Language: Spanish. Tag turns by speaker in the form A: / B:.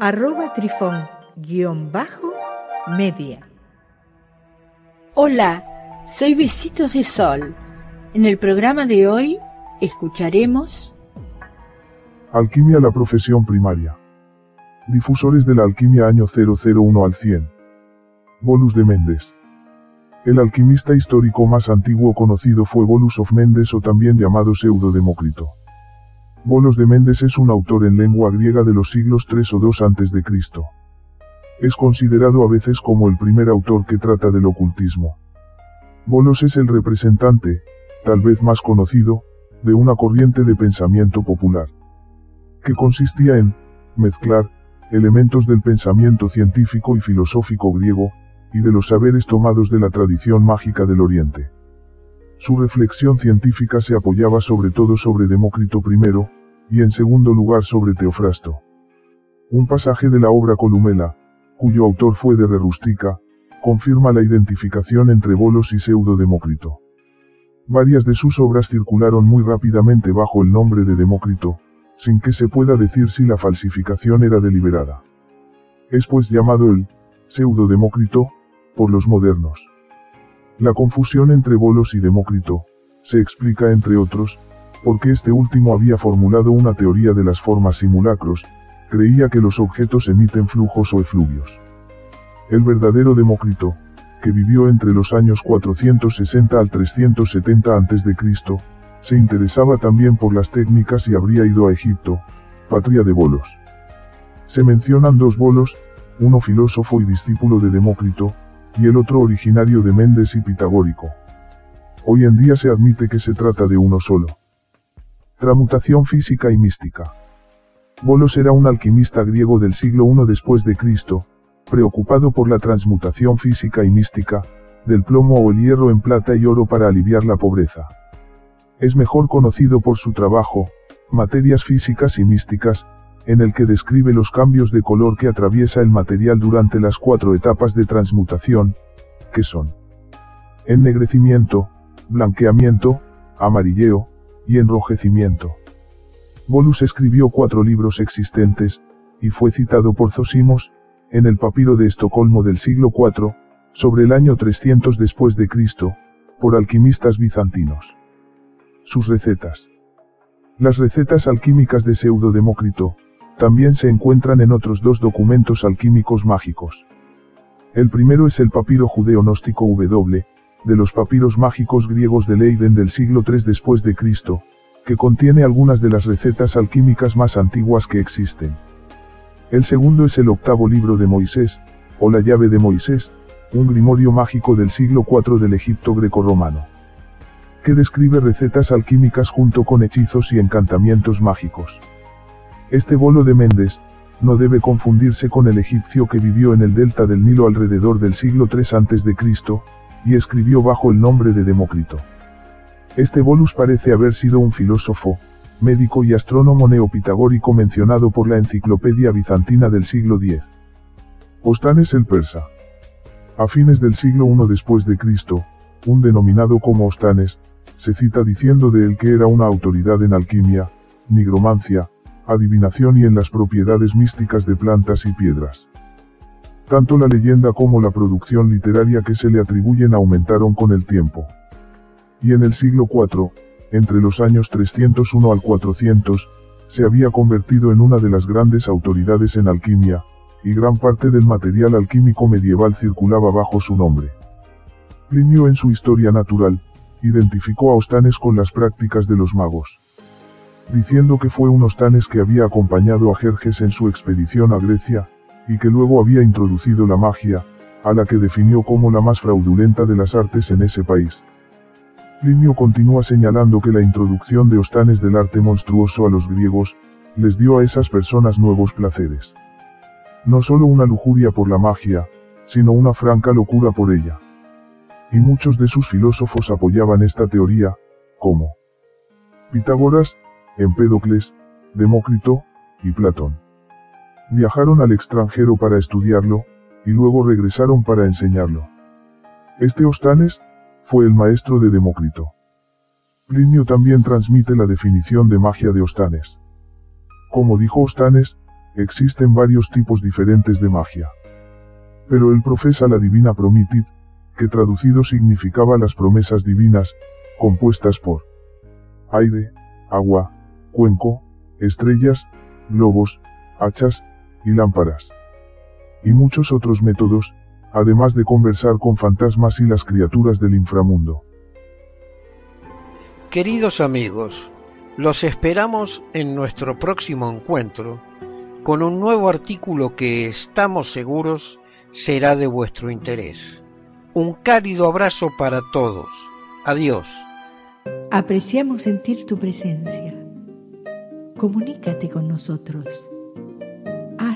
A: arroba trifón-media.
B: Hola, soy Besitos de Sol. En el programa de hoy escucharemos
C: Alquimia la profesión primaria. Difusores de la alquimia año 001 al 100. Bolus de Méndez. El alquimista histórico más antiguo conocido fue Bolus of Mendes o también llamado Pseudo Demócrito. Bolos de Méndez es un autor en lengua griega de los siglos 3 o 2 antes de Cristo. Es considerado a veces como el primer autor que trata del ocultismo. Bolos es el representante, tal vez más conocido, de una corriente de pensamiento popular, que consistía en mezclar elementos del pensamiento científico y filosófico griego, y de los saberes tomados de la tradición mágica del Oriente. Su reflexión científica se apoyaba sobre todo sobre Demócrito I, y en segundo lugar sobre Teofrasto. Un pasaje de la obra Columela, cuyo autor fue de Rerustica, confirma la identificación entre Bolos y Pseudo Demócrito. Varias de sus obras circularon muy rápidamente bajo el nombre de Demócrito, sin que se pueda decir si la falsificación era deliberada. Es pues llamado el Pseudo Demócrito, por los modernos. La confusión entre Bolos y Demócrito, se explica entre otros, porque este último había formulado una teoría de las formas simulacros, creía que los objetos emiten flujos o efluvios. El verdadero Demócrito, que vivió entre los años 460 al 370 a.C., se interesaba también por las técnicas y habría ido a Egipto, patria de bolos. Se mencionan dos bolos, uno filósofo y discípulo de Demócrito, y el otro originario de Méndez y pitagórico. Hoy en día se admite que se trata de uno solo. Tramutación física y mística. Bolos era un alquimista griego del siglo I después de Cristo, preocupado por la transmutación física y mística, del plomo o el hierro en plata y oro para aliviar la pobreza. Es mejor conocido por su trabajo, Materias físicas y místicas, en el que describe los cambios de color que atraviesa el material durante las cuatro etapas de transmutación, que son ennegrecimiento, blanqueamiento, amarilleo, y enrojecimiento. Bolus escribió cuatro libros existentes, y fue citado por Zosimos, en el papiro de Estocolmo del siglo IV, sobre el año 300 después de Cristo, por alquimistas bizantinos. Sus recetas. Las recetas alquímicas de Pseudo Demócrito, también se encuentran en otros dos documentos alquímicos mágicos. El primero es el papiro judeo-gnóstico W, de los papiros mágicos griegos de Leiden del siglo III después de Cristo, que contiene algunas de las recetas alquímicas más antiguas que existen. El segundo es el octavo libro de Moisés, o la llave de Moisés, un grimorio mágico del siglo IV del Egipto grecorromano, que describe recetas alquímicas junto con hechizos y encantamientos mágicos. Este bolo de Méndez, no debe confundirse con el egipcio que vivió en el delta del Nilo alrededor del siglo III a.C., y escribió bajo el nombre de Demócrito. Este bolus parece haber sido un filósofo, médico y astrónomo neopitagórico mencionado por la enciclopedia bizantina del siglo X. Ostanes el persa. A fines del siglo I después de Cristo, un denominado como Ostanes, se cita diciendo de él que era una autoridad en alquimia, nigromancia, adivinación y en las propiedades místicas de plantas y piedras. Tanto la leyenda como la producción literaria que se le atribuyen aumentaron con el tiempo. Y en el siglo IV, entre los años 301 al 400, se había convertido en una de las grandes autoridades en alquimia, y gran parte del material alquímico medieval circulaba bajo su nombre. Plinio en su Historia Natural, identificó a Ostanes con las prácticas de los magos diciendo que fue unos tanes que había acompañado a Jerjes en su expedición a Grecia, y que luego había introducido la magia, a la que definió como la más fraudulenta de las artes en ese país. Plinio continúa señalando que la introducción de Ostanes del arte monstruoso a los griegos, les dio a esas personas nuevos placeres. No solo una lujuria por la magia, sino una franca locura por ella. Y muchos de sus filósofos apoyaban esta teoría, como Pitágoras, Empédocles, Demócrito, y Platón. Viajaron al extranjero para estudiarlo, y luego regresaron para enseñarlo. Este Ostanes, fue el maestro de Demócrito. Plinio también transmite la definición de magia de Ostanes. Como dijo Ostanes, existen varios tipos diferentes de magia. Pero él profesa la divina promitit, que traducido significaba las promesas divinas, compuestas por aire, agua, cuenco, estrellas, globos, hachas, y lámparas. Y muchos otros métodos, además de conversar con fantasmas y las criaturas del inframundo.
D: Queridos amigos, los esperamos en nuestro próximo encuentro con un nuevo artículo que estamos seguros será de vuestro interés. Un cálido abrazo para todos. Adiós.
A: Apreciamos sentir tu presencia. Comunícate con nosotros.